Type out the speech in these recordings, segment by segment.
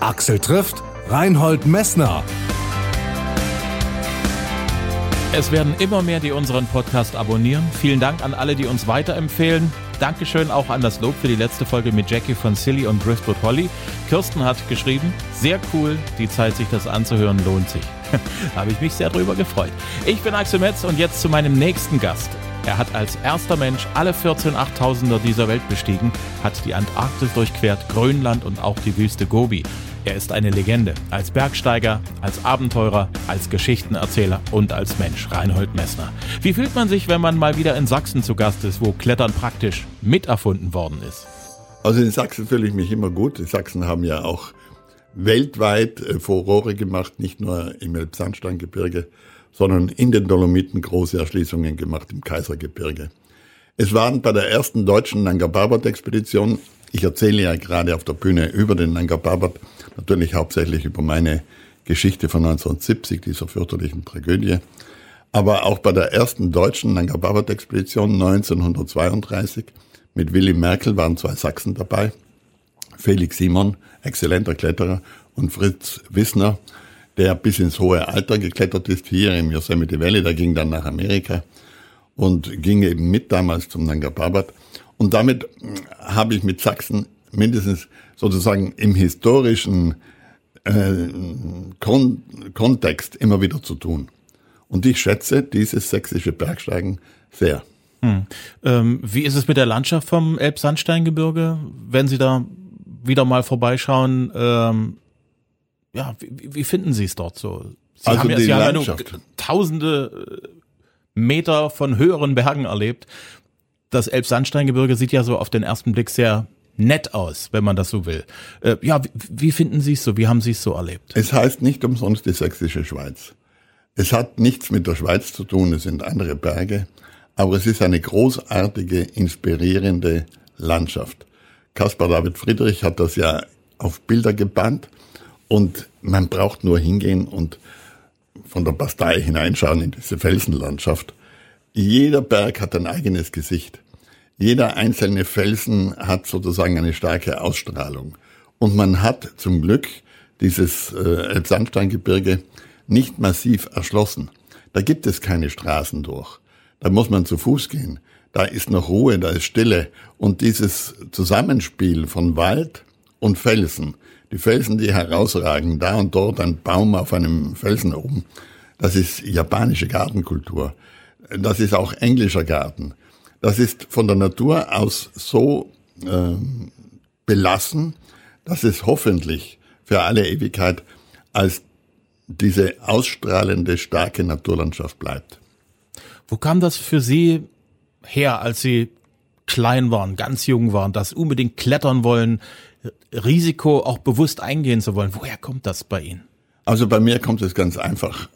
Axel trifft Reinhold Messner. Es werden immer mehr, die unseren Podcast abonnieren. Vielen Dank an alle, die uns weiterempfehlen. Dankeschön auch an das Lob für die letzte Folge mit Jackie von Silly und Driftwood Holly. Kirsten hat geschrieben, sehr cool, die Zeit sich das anzuhören lohnt sich. habe ich mich sehr drüber gefreut. Ich bin Axel Metz und jetzt zu meinem nächsten Gast. Er hat als erster Mensch alle 14 Achttausender dieser Welt bestiegen, hat die Antarktis durchquert, Grönland und auch die Wüste Gobi. Er ist eine Legende. Als Bergsteiger, als Abenteurer, als Geschichtenerzähler und als Mensch. Reinhold Messner. Wie fühlt man sich, wenn man mal wieder in Sachsen zu Gast ist, wo Klettern praktisch miterfunden worden ist? Also in Sachsen fühle ich mich immer gut. Die Sachsen haben ja auch weltweit äh, Furore gemacht, nicht nur im Elbsandsteingebirge, sondern in den Dolomiten große Erschließungen gemacht im Kaisergebirge. Es waren bei der ersten deutschen Nanga Parbat-Expedition, ich erzähle ja gerade auf der Bühne über den Nanga Parbat, natürlich hauptsächlich über meine Geschichte von 1970, dieser fürchterlichen Tragödie, aber auch bei der ersten deutschen Nanga Parbat-Expedition 1932 mit Willy Merkel waren zwei Sachsen dabei, Felix Simon, exzellenter Kletterer, und Fritz Wissner, der bis ins hohe Alter geklettert ist, hier im Yosemite Valley, der ging dann nach Amerika und ging eben mit damals zum Nanga Parbat. Und damit hm, habe ich mit Sachsen mindestens sozusagen im historischen äh, Kon Kontext immer wieder zu tun. Und ich schätze dieses sächsische Bergsteigen sehr. Hm. Ähm, wie ist es mit der Landschaft vom Elbsandsteingebirge? Wenn Sie da wieder mal vorbeischauen, ähm, ja, wie, wie finden Sie es dort so? Sie also haben ja, Sie haben ja Landschaft. nur tausende äh, Meter von höheren Bergen erlebt. Das Elbsandsteingebirge sieht ja so auf den ersten Blick sehr nett aus, wenn man das so will. Äh, ja, wie, wie finden Sie es so? Wie haben Sie es so erlebt? Es heißt nicht umsonst die sächsische Schweiz. Es hat nichts mit der Schweiz zu tun, es sind andere Berge, aber es ist eine großartige, inspirierende Landschaft. Caspar David Friedrich hat das ja auf Bilder gebannt und man braucht nur hingehen und von der Bastei hineinschauen in diese Felsenlandschaft. Jeder Berg hat ein eigenes Gesicht. Jeder einzelne Felsen hat sozusagen eine starke Ausstrahlung. Und man hat zum Glück dieses äh, Elbsandsteingebirge nicht massiv erschlossen. Da gibt es keine Straßen durch. Da muss man zu Fuß gehen. Da ist noch Ruhe, da ist Stille. Und dieses Zusammenspiel von Wald und Felsen, die Felsen, die herausragen, da und dort ein Baum auf einem Felsen oben, das ist japanische Gartenkultur. Das ist auch englischer Garten. Das ist von der Natur aus so äh, belassen, dass es hoffentlich für alle Ewigkeit als diese ausstrahlende, starke Naturlandschaft bleibt. Wo kam das für Sie her, als Sie klein waren, ganz jung waren, das unbedingt klettern wollen, Risiko auch bewusst eingehen zu wollen? Woher kommt das bei Ihnen? Also bei mir kommt es ganz einfach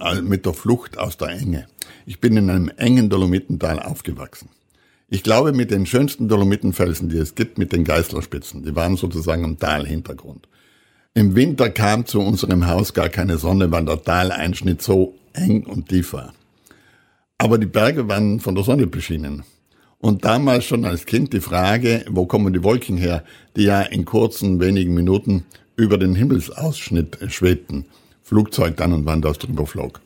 äh, mit der Flucht aus der Enge. Ich bin in einem engen Dolomitental aufgewachsen. Ich glaube mit den schönsten Dolomitenfelsen, die es gibt, mit den Geißlerspitzen. Die waren sozusagen am Talhintergrund. Im Winter kam zu unserem Haus gar keine Sonne, weil der Taleinschnitt so eng und tief war. Aber die Berge waren von der Sonne beschienen. Und damals schon als Kind die Frage, wo kommen die Wolken her, die ja in kurzen, wenigen Minuten über den Himmelsausschnitt schwebten. Flugzeug dann und wann das drüber flog.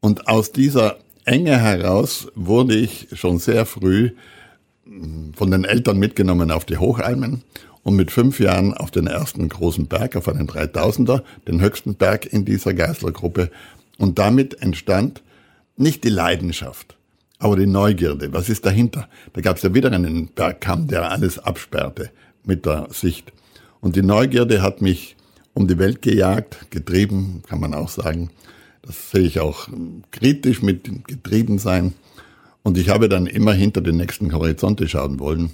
Und aus dieser Enge heraus wurde ich schon sehr früh von den Eltern mitgenommen auf die Hochalmen und mit fünf Jahren auf den ersten großen Berg, auf einen 3000er, den höchsten Berg in dieser Geißlergruppe. Und damit entstand nicht die Leidenschaft, aber die Neugierde. Was ist dahinter? Da gab es ja wieder einen Bergkamm, der alles absperrte mit der Sicht. Und die Neugierde hat mich um die Welt gejagt, getrieben, kann man auch sagen. Das sehe ich auch kritisch mit getrieben sein. Und ich habe dann immer hinter den nächsten Horizonte schauen wollen.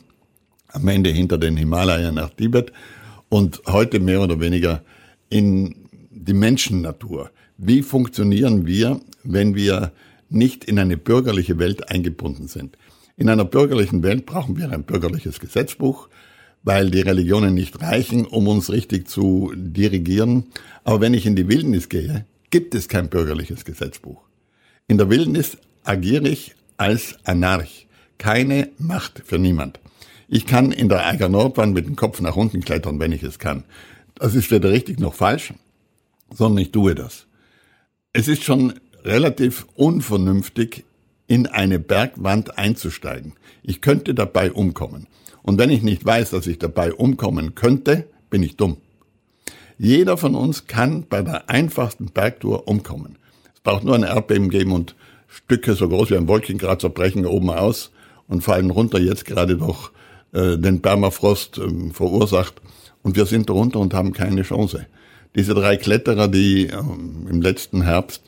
Am Ende hinter den Himalaya nach Tibet und heute mehr oder weniger in die Menschennatur. Wie funktionieren wir, wenn wir nicht in eine bürgerliche Welt eingebunden sind? In einer bürgerlichen Welt brauchen wir ein bürgerliches Gesetzbuch, weil die Religionen nicht reichen, um uns richtig zu dirigieren. Aber wenn ich in die Wildnis gehe, gibt es kein bürgerliches Gesetzbuch. In der Wildnis agiere ich als Anarch. Keine Macht für niemand. Ich kann in der Eiger Nordwand mit dem Kopf nach unten klettern, wenn ich es kann. das ist weder richtig noch falsch, sondern ich tue das. Es ist schon relativ unvernünftig, in eine Bergwand einzusteigen. Ich könnte dabei umkommen. Und wenn ich nicht weiß, dass ich dabei umkommen könnte, bin ich dumm. Jeder von uns kann bei der einfachsten Bergtour umkommen. Es braucht nur ein Erdbeben geben und Stücke so groß wie ein Wolkenkratzer brechen oben aus und fallen runter, jetzt gerade durch äh, den Permafrost äh, verursacht. Und wir sind darunter und haben keine Chance. Diese drei Kletterer, die äh, im letzten Herbst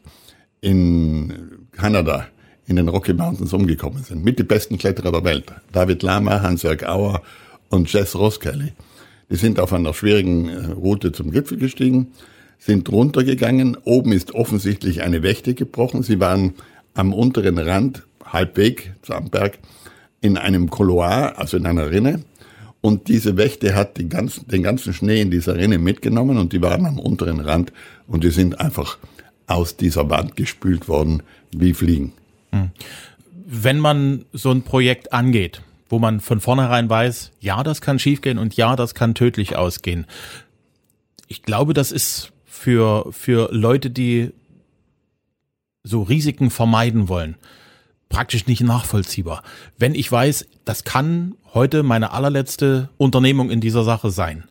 in Kanada in den Rocky Mountains umgekommen sind, mit die besten Kletterer der Welt, David Lama, Hans-Jörg Auer und Jess Roskelly, die sind auf einer schwierigen äh, Route zum Gipfel gestiegen, sind runtergegangen. Oben ist offensichtlich eine Wächte gebrochen. Sie waren am unteren Rand, halbweg am Berg, in einem Couloir, also in einer Rinne. Und diese Wächte hat den ganzen, den ganzen Schnee in dieser Rinne mitgenommen und die waren am unteren Rand und die sind einfach aus dieser Wand gespült worden wie Fliegen. Hm. Wenn man so ein Projekt angeht, wo man von vornherein weiß, ja, das kann schiefgehen und ja, das kann tödlich ausgehen. Ich glaube, das ist für, für Leute, die so Risiken vermeiden wollen, praktisch nicht nachvollziehbar. Wenn ich weiß, das kann heute meine allerletzte Unternehmung in dieser Sache sein.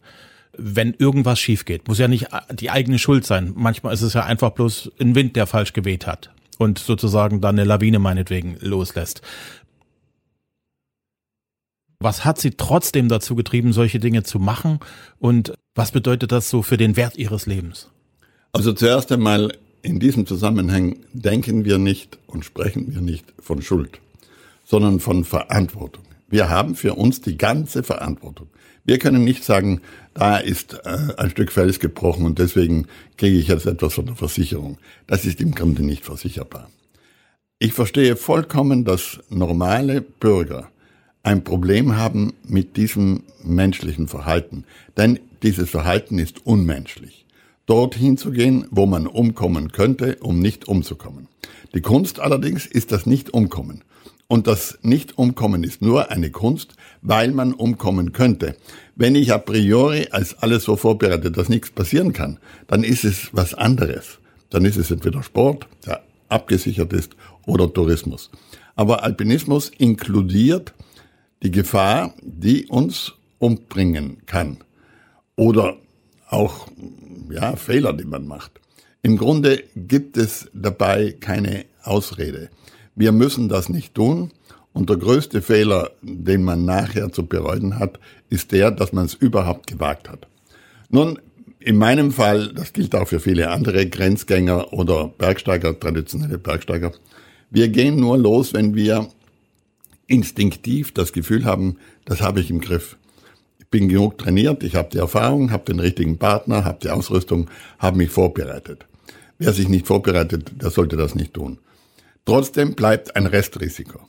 Wenn irgendwas schief geht, muss ja nicht die eigene Schuld sein. Manchmal ist es ja einfach bloß ein Wind, der falsch geweht hat und sozusagen dann eine Lawine meinetwegen loslässt. Was hat Sie trotzdem dazu getrieben, solche Dinge zu machen? Und was bedeutet das so für den Wert Ihres Lebens? Also zuerst einmal in diesem Zusammenhang denken wir nicht und sprechen wir nicht von Schuld, sondern von Verantwortung. Wir haben für uns die ganze Verantwortung. Wir können nicht sagen, da ist äh, ein Stück Fels gebrochen und deswegen kriege ich jetzt etwas von der Versicherung. Das ist im Grunde nicht versicherbar. Ich verstehe vollkommen, dass normale Bürger ein Problem haben mit diesem menschlichen Verhalten. Denn dieses Verhalten ist unmenschlich dorthin zu gehen, wo man umkommen könnte, um nicht umzukommen. Die Kunst allerdings ist das Nicht-Umkommen. Und das Nicht-Umkommen ist nur eine Kunst, weil man umkommen könnte. Wenn ich a priori als alles so vorbereitet, dass nichts passieren kann, dann ist es was anderes. Dann ist es entweder Sport, der abgesichert ist, oder Tourismus. Aber Alpinismus inkludiert die Gefahr, die uns umbringen kann. Oder auch ja, Fehler, die man macht. Im Grunde gibt es dabei keine Ausrede. Wir müssen das nicht tun. Und der größte Fehler, den man nachher zu bereuen hat, ist der, dass man es überhaupt gewagt hat. Nun, in meinem Fall, das gilt auch für viele andere Grenzgänger oder Bergsteiger, traditionelle Bergsteiger, wir gehen nur los, wenn wir instinktiv das Gefühl haben, das habe ich im Griff bin genug trainiert, ich habe die Erfahrung, habe den richtigen Partner, habe die Ausrüstung, habe mich vorbereitet. Wer sich nicht vorbereitet, der sollte das nicht tun. Trotzdem bleibt ein Restrisiko.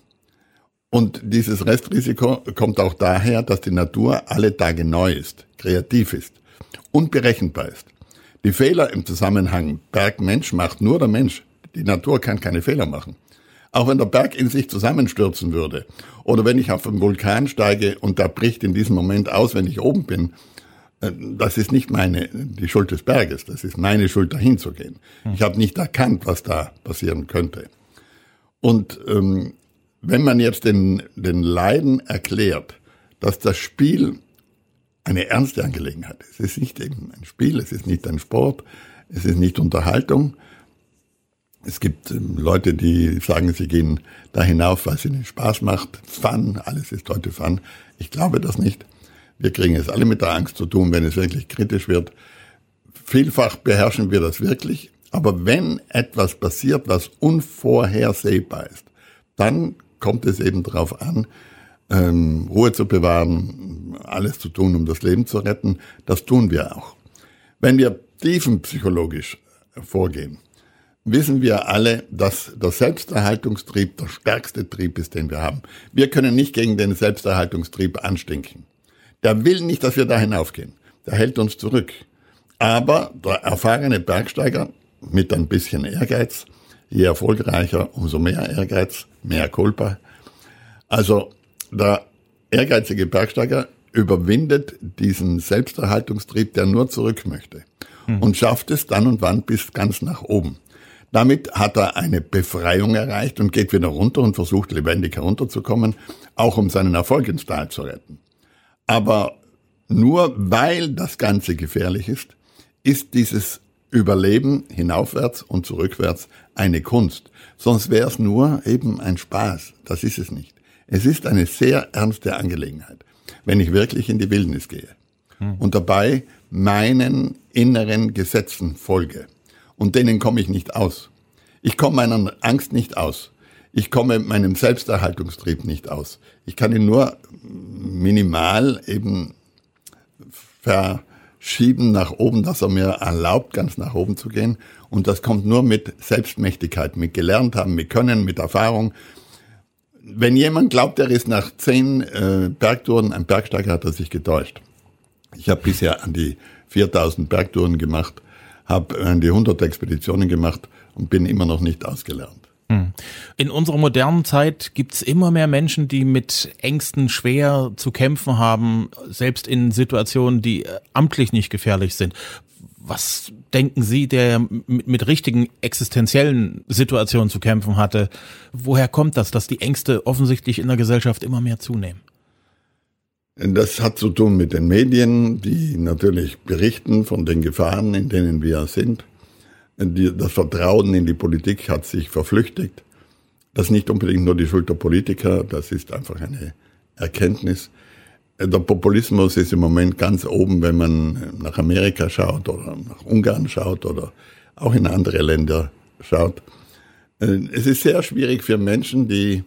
Und dieses Restrisiko kommt auch daher, dass die Natur alle Tage neu ist, kreativ ist, unberechenbar ist. Die Fehler im Zusammenhang Berg-Mensch macht nur der Mensch. Die Natur kann keine Fehler machen. Auch wenn der Berg in sich zusammenstürzen würde. Oder wenn ich auf einen Vulkan steige und da bricht in diesem Moment aus, wenn ich oben bin, äh, das ist nicht meine, die Schuld des Berges, das ist meine Schuld, dahin zu gehen. Ich habe nicht erkannt, was da passieren könnte. Und ähm, wenn man jetzt den, den Leiden erklärt, dass das Spiel eine ernste Angelegenheit ist, es ist nicht eben ein Spiel, es ist nicht ein Sport, es ist nicht Unterhaltung, es gibt ähm, Leute, die sagen, sie gehen da hinauf, weil es ihnen Spaß macht. Fun, alles ist heute Fun. Ich glaube das nicht. Wir kriegen es alle mit der Angst zu tun, wenn es wirklich kritisch wird. Vielfach beherrschen wir das wirklich. Aber wenn etwas passiert, was unvorhersehbar ist, dann kommt es eben darauf an, ähm, Ruhe zu bewahren, alles zu tun, um das Leben zu retten. Das tun wir auch. Wenn wir tiefenpsychologisch vorgehen, wissen wir alle, dass der Selbsterhaltungstrieb der stärkste Trieb ist, den wir haben. Wir können nicht gegen den Selbsterhaltungstrieb anstinken. Der will nicht, dass wir da hinaufgehen. Der hält uns zurück. Aber der erfahrene Bergsteiger mit ein bisschen Ehrgeiz, je erfolgreicher, umso mehr Ehrgeiz, mehr Culpa. Also der ehrgeizige Bergsteiger überwindet diesen Selbsterhaltungstrieb, der nur zurück möchte mhm. und schafft es dann und wann bis ganz nach oben. Damit hat er eine Befreiung erreicht und geht wieder runter und versucht lebendig herunterzukommen, auch um seinen Erfolg ins Tal zu retten. Aber nur weil das Ganze gefährlich ist, ist dieses Überleben hinaufwärts und zurückwärts eine Kunst. Sonst wäre es nur eben ein Spaß. Das ist es nicht. Es ist eine sehr ernste Angelegenheit, wenn ich wirklich in die Wildnis gehe hm. und dabei meinen inneren Gesetzen folge. Und denen komme ich nicht aus. Ich komme meiner Angst nicht aus. Ich komme meinem Selbsterhaltungstrieb nicht aus. Ich kann ihn nur minimal eben verschieben nach oben, dass er mir erlaubt, ganz nach oben zu gehen. Und das kommt nur mit Selbstmächtigkeit, mit gelernt haben, mit Können, mit Erfahrung. Wenn jemand glaubt, er ist nach zehn äh, Bergtouren ein Bergsteiger, hat er sich getäuscht. Ich habe bisher an die 4000 Bergtouren gemacht, habe an die 100 Expeditionen gemacht und bin immer noch nicht ausgelernt. Hm. In unserer modernen Zeit gibt's immer mehr Menschen, die mit Ängsten schwer zu kämpfen haben, selbst in Situationen, die äh, amtlich nicht gefährlich sind. Was denken Sie, der mit, mit richtigen existenziellen Situationen zu kämpfen hatte? Woher kommt das, dass die Ängste offensichtlich in der Gesellschaft immer mehr zunehmen? Das hat zu tun mit den Medien, die natürlich berichten von den Gefahren, in denen wir sind. Das Vertrauen in die Politik hat sich verflüchtigt. Das ist nicht unbedingt nur die Schuld der Politiker, das ist einfach eine Erkenntnis. Der Populismus ist im Moment ganz oben, wenn man nach Amerika schaut oder nach Ungarn schaut oder auch in andere Länder schaut. Es ist sehr schwierig für Menschen, die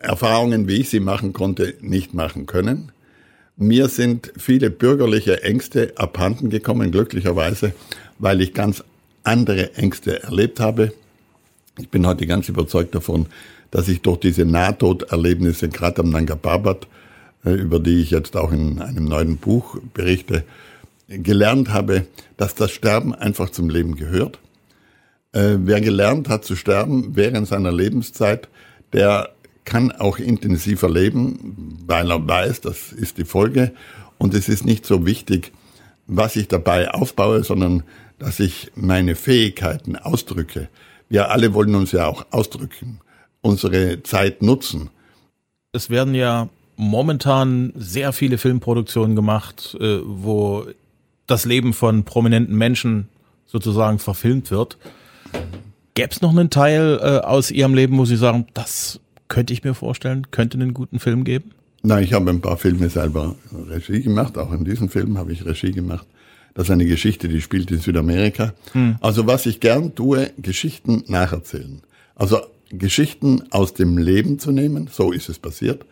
Erfahrungen, wie ich sie machen konnte, nicht machen können. Mir sind viele bürgerliche Ängste abhanden gekommen, glücklicherweise, weil ich ganz andere Ängste erlebt habe. Ich bin heute ganz überzeugt davon, dass ich durch diese Nahtoderlebnisse, gerade am Nanga Parbat, äh, über die ich jetzt auch in einem neuen Buch berichte, gelernt habe, dass das Sterben einfach zum Leben gehört. Äh, wer gelernt hat zu sterben während seiner Lebenszeit, der kann auch intensiver leben, weil er weiß, das ist die Folge. Und es ist nicht so wichtig, was ich dabei aufbaue, sondern dass ich meine Fähigkeiten ausdrücke. Wir alle wollen uns ja auch ausdrücken, unsere Zeit nutzen. Es werden ja momentan sehr viele Filmproduktionen gemacht, äh, wo das Leben von prominenten Menschen sozusagen verfilmt wird. Gäbe es noch einen Teil äh, aus Ihrem Leben, wo Sie sagen, das könnte ich mir vorstellen, könnte einen guten Film geben? Nein, ich habe ein paar Filme selber Regie gemacht. Auch in diesem Film habe ich Regie gemacht. Das ist eine Geschichte, die spielt in Südamerika. Hm. Also was ich gern tue, Geschichten nacherzählen. Also Geschichten aus dem Leben zu nehmen, so ist es passiert,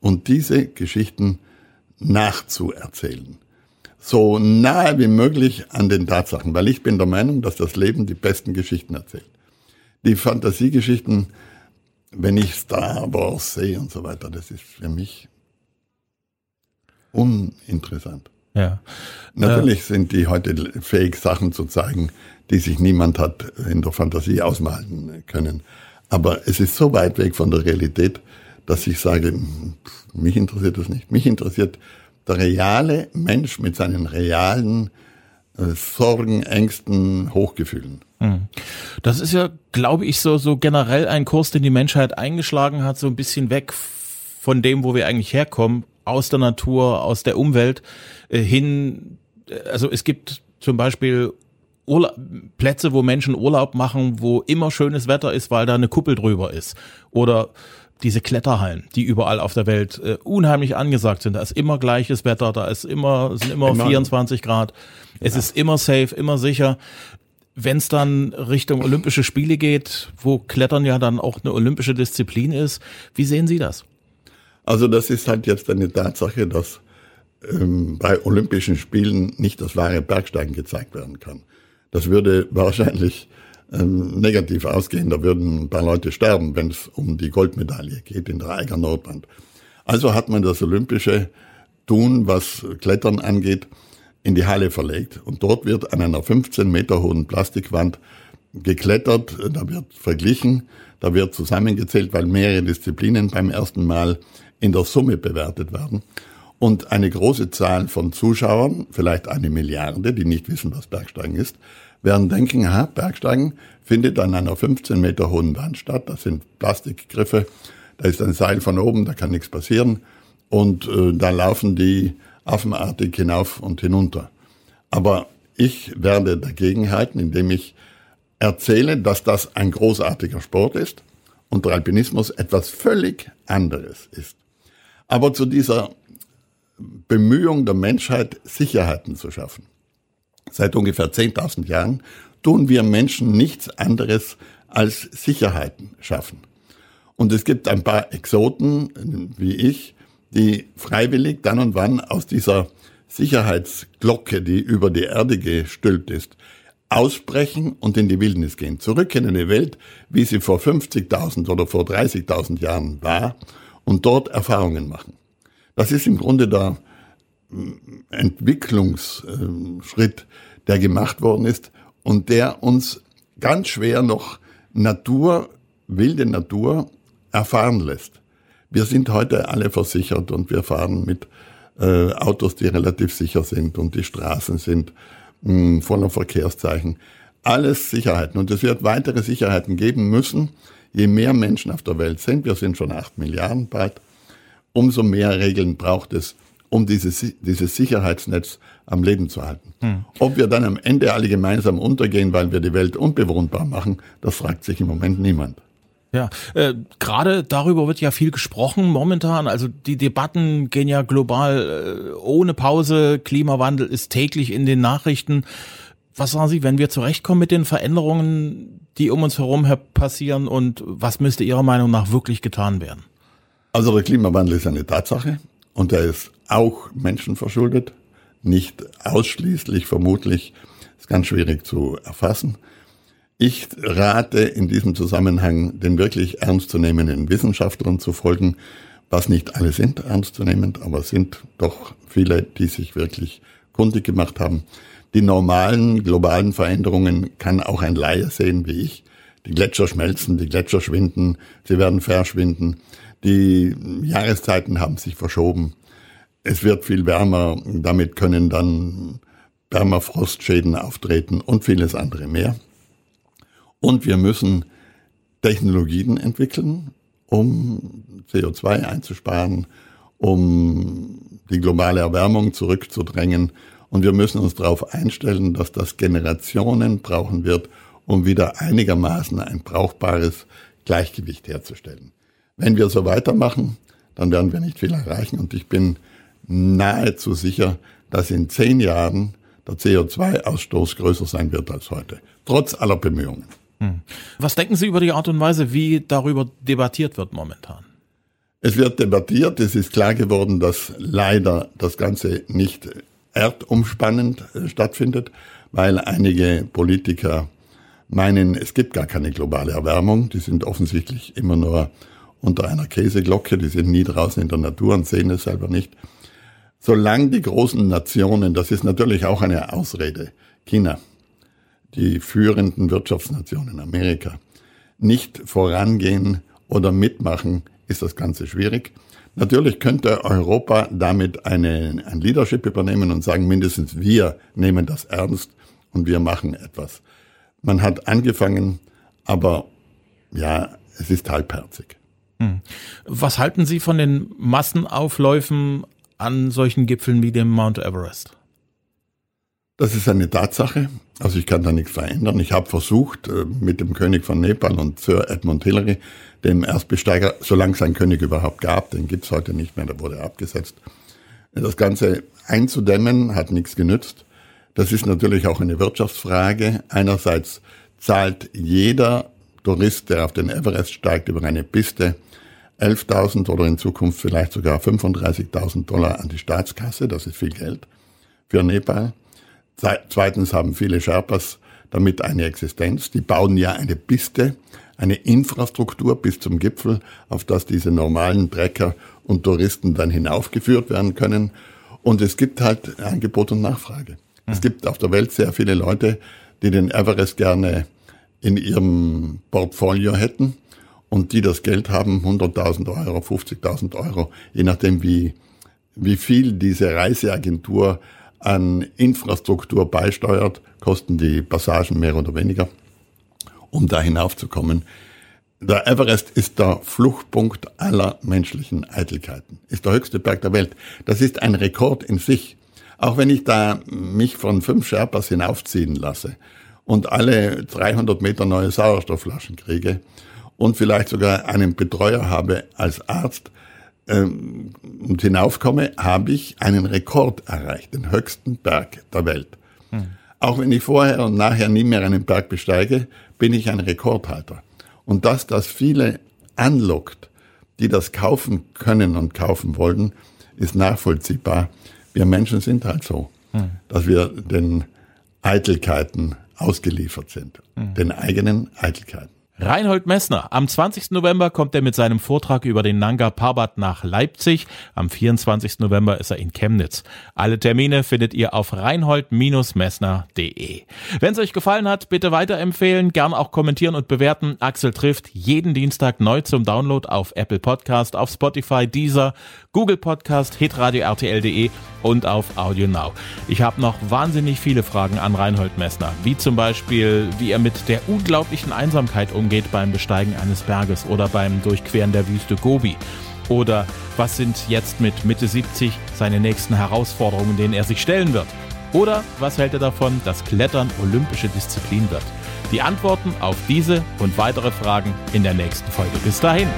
und diese Geschichten nachzuerzählen. So nahe wie möglich an den Tatsachen, weil ich bin der Meinung, dass das Leben die besten Geschichten erzählt. Die Fantasiegeschichten wenn ich Star Wars sehe und so weiter, das ist für mich uninteressant. Ja. Natürlich äh, sind die heute fähig, Sachen zu zeigen, die sich niemand hat in der Fantasie ausmalen können. Aber es ist so weit weg von der Realität, dass ich sage, mich interessiert das nicht. Mich interessiert der reale Mensch mit seinen realen äh, Sorgen, Ängsten, Hochgefühlen. Hm. Das ist ja, glaube ich, so, so generell ein Kurs, den die Menschheit eingeschlagen hat, so ein bisschen weg von dem, wo wir eigentlich herkommen, aus der Natur, aus der Umwelt, äh, hin, äh, also es gibt zum Beispiel Urla Plätze, wo Menschen Urlaub machen, wo immer schönes Wetter ist, weil da eine Kuppel drüber ist. Oder diese Kletterhallen, die überall auf der Welt äh, unheimlich angesagt sind. Da ist immer gleiches Wetter, da ist immer, sind immer, immer 24 Grad. Es ja. ist immer safe, immer sicher. Wenn es dann Richtung Olympische Spiele geht, wo Klettern ja dann auch eine olympische Disziplin ist, wie sehen Sie das? Also das ist halt jetzt eine Tatsache, dass ähm, bei Olympischen Spielen nicht das wahre Bergsteigen gezeigt werden kann. Das würde wahrscheinlich ähm, negativ ausgehen. Da würden ein paar Leute sterben, wenn es um die Goldmedaille geht in der Eiger Nordwand. Also hat man das olympische Tun, was Klettern angeht, in die Halle verlegt. Und dort wird an einer 15 Meter hohen Plastikwand geklettert, da wird verglichen, da wird zusammengezählt, weil mehrere Disziplinen beim ersten Mal in der Summe bewertet werden. Und eine große Zahl von Zuschauern, vielleicht eine Milliarde, die nicht wissen, was Bergsteigen ist, werden denken, aha, Bergsteigen findet an einer 15 Meter hohen Wand statt. Das sind Plastikgriffe, da ist ein Seil von oben, da kann nichts passieren. Und äh, da laufen die affenartig hinauf und hinunter. Aber ich werde dagegen halten, indem ich erzähle, dass das ein großartiger Sport ist und der Alpinismus etwas völlig anderes ist. Aber zu dieser Bemühung der Menschheit, Sicherheiten zu schaffen. Seit ungefähr 10.000 Jahren tun wir Menschen nichts anderes als Sicherheiten schaffen. Und es gibt ein paar Exoten, wie ich, die freiwillig dann und wann aus dieser Sicherheitsglocke, die über die Erde gestülpt ist, ausbrechen und in die Wildnis gehen. Zurück in eine Welt, wie sie vor 50.000 oder vor 30.000 Jahren war und dort Erfahrungen machen. Das ist im Grunde der mm, Entwicklungsschritt, der gemacht worden ist und der uns ganz schwer noch Natur, wilde Natur erfahren lässt. Wir sind heute alle versichert und wir fahren mit äh, Autos, die relativ sicher sind und die Straßen sind mh, hm, voller Verkehrszeichen. Alles Sicherheiten. Und es wird weitere Sicherheiten geben müssen, je mehr Menschen auf der Welt sind. Wir sind schon acht Milliarden bald. Umso mehr Regeln braucht es, um dieses, dieses Sicherheitsnetz am Leben zu halten. Hm. Ob wir dann am Ende alle gemeinsam untergehen, weil wir die Welt unbewohnbar machen, das fragt sich im Moment niemand. Ja, äh, gerade darüber wird ja viel gesprochen momentan. Also die Debatten gehen ja global äh, ohne Pause. Klimawandel ist täglich in den Nachrichten. Was sagen Sie, wenn wir zurechtkommen mit den Veränderungen, die um uns herum passieren und was müsste Ihrer Meinung nach wirklich getan werden? Also der Klimawandel ist eine Tatsache und er ist auch menschenverschuldet, nicht ausschließlich vermutlich, ist ganz schwierig zu erfassen. Ich rate in diesem Zusammenhang den wirklich ernstzunehmenden Wissenschaftlern zu folgen, was nicht alle sind ernstzunehmend, aber sind doch viele, die sich wirklich kundig gemacht haben. Die normalen globalen Veränderungen kann auch ein Laie sehen wie ich. Die Gletscher schmelzen, die Gletscher schwinden, sie werden verschwinden. Die Jahreszeiten haben sich verschoben. Es wird viel wärmer, damit können dann Permafrostschäden auftreten und vieles andere mehr. Und wir müssen Technologien entwickeln, um CO2 einzusparen, um die globale Erwärmung zurückzudrängen. Und wir müssen uns darauf einstellen, dass das Generationen brauchen wird, um wieder einigermaßen ein brauchbares Gleichgewicht herzustellen. Wenn wir so weitermachen, dann werden wir nicht viel erreichen. Und ich bin nahezu sicher, dass in zehn Jahren der CO2-Ausstoß größer sein wird als heute, trotz aller Bemühungen. Hm. Was denken Sie über die Art und Weise, wie darüber debattiert wird momentan? Es wird debattiert. Es ist klar geworden, dass leider das Ganze nicht erdumspannend äh, stattfindet, weil einige Politiker meinen, es gibt gar keine globale Erwärmung. Die sind offensichtlich immer nur unter einer Käseglocke. Die sind nie draußen in der Natur und sehen es selber nicht. Solange die großen Nationen, das ist natürlich auch eine Ausrede, China, die führenden Wirtschaftsnationen Amerika nicht vorangehen oder mitmachen, ist das Ganze schwierig. Natürlich könnte Europa damit eine, ein Leadership übernehmen und sagen, mindestens wir nehmen das ernst und wir machen etwas. Man hat angefangen, aber ja, es ist halbherzig. Hm. Was halten Sie von den Massenaufläufen an solchen Gipfeln wie dem Mount Everest? Das ist eine Tatsache. Also ich kann da nichts verändern. Ich habe versucht, äh, mit dem König von Nepal und Sir Edmund Hillary, dem Erstbesteiger, solange es einen König überhaupt gab, den gibt's heute nicht mehr, der wurde abgesetzt, das Ganze einzudämmen, hat nichts genützt. Das ist natürlich auch eine Wirtschaftsfrage. Einerseits zahlt jeder Tourist, der auf den Everest steigt, über eine Piste 11.000 oder in Zukunft vielleicht sogar 35.000 Dollar an die Staatskasse. Das ist viel Geld für Nepal. Zweitens haben viele Sherpas damit eine Existenz. Die bauen ja eine Piste, eine Infrastruktur bis zum Gipfel, auf das diese normalen Trecker und Touristen dann hinaufgeführt werden können. Und es gibt halt Angebot und Nachfrage. Es hm. gibt auf der Welt sehr viele Leute, die den Everest gerne in ihrem Portfolio hätten und die das Geld haben, 100.000 Euro, 50.000 Euro, je nachdem wie wie viel diese Reiseagentur an Infrastruktur beisteuert, kosten die Passagen mehr oder weniger, um da hinaufzukommen. Der Everest ist der Fluchtpunkt aller menschlichen Eitelkeiten, ist der höchste Berg der Welt. Das ist ein Rekord in sich. Auch wenn ich da mich von fünf Sherpas hinaufziehen lasse und alle 300 Meter neue Sauerstoffflaschen kriege und vielleicht sogar einen Betreuer habe als Arzt, ähm, und hinaufkomme, habe ich einen Rekord erreicht, den höchsten Berg der Welt. Hm. Auch wenn ich vorher und nachher nie mehr einen Berg besteige, bin ich ein Rekordhalter. Und dass das viele anlockt, die das kaufen können und kaufen wollen, ist nachvollziehbar. Wir Menschen sind halt so, hm. dass wir den Eitelkeiten ausgeliefert sind, hm. den eigenen Eitelkeiten. Reinhold Messner. Am 20. November kommt er mit seinem Vortrag über den Nanga Parbat nach Leipzig. Am 24. November ist er in Chemnitz. Alle Termine findet ihr auf reinhold-messner.de. Wenn es euch gefallen hat, bitte weiterempfehlen, gern auch kommentieren und bewerten. Axel trifft jeden Dienstag neu zum Download auf Apple Podcast, auf Spotify, Deezer, Google Podcast, hitradio RTL.de und auf Audio Now. Ich habe noch wahnsinnig viele Fragen an Reinhold Messner, wie zum Beispiel, wie er mit der unglaublichen Einsamkeit umgeht beim Besteigen eines Berges oder beim Durchqueren der Wüste Gobi. Oder was sind jetzt mit Mitte 70 seine nächsten Herausforderungen, denen er sich stellen wird? Oder was hält er davon, dass Klettern olympische Disziplin wird? Die Antworten auf diese und weitere Fragen in der nächsten Folge. Bis dahin.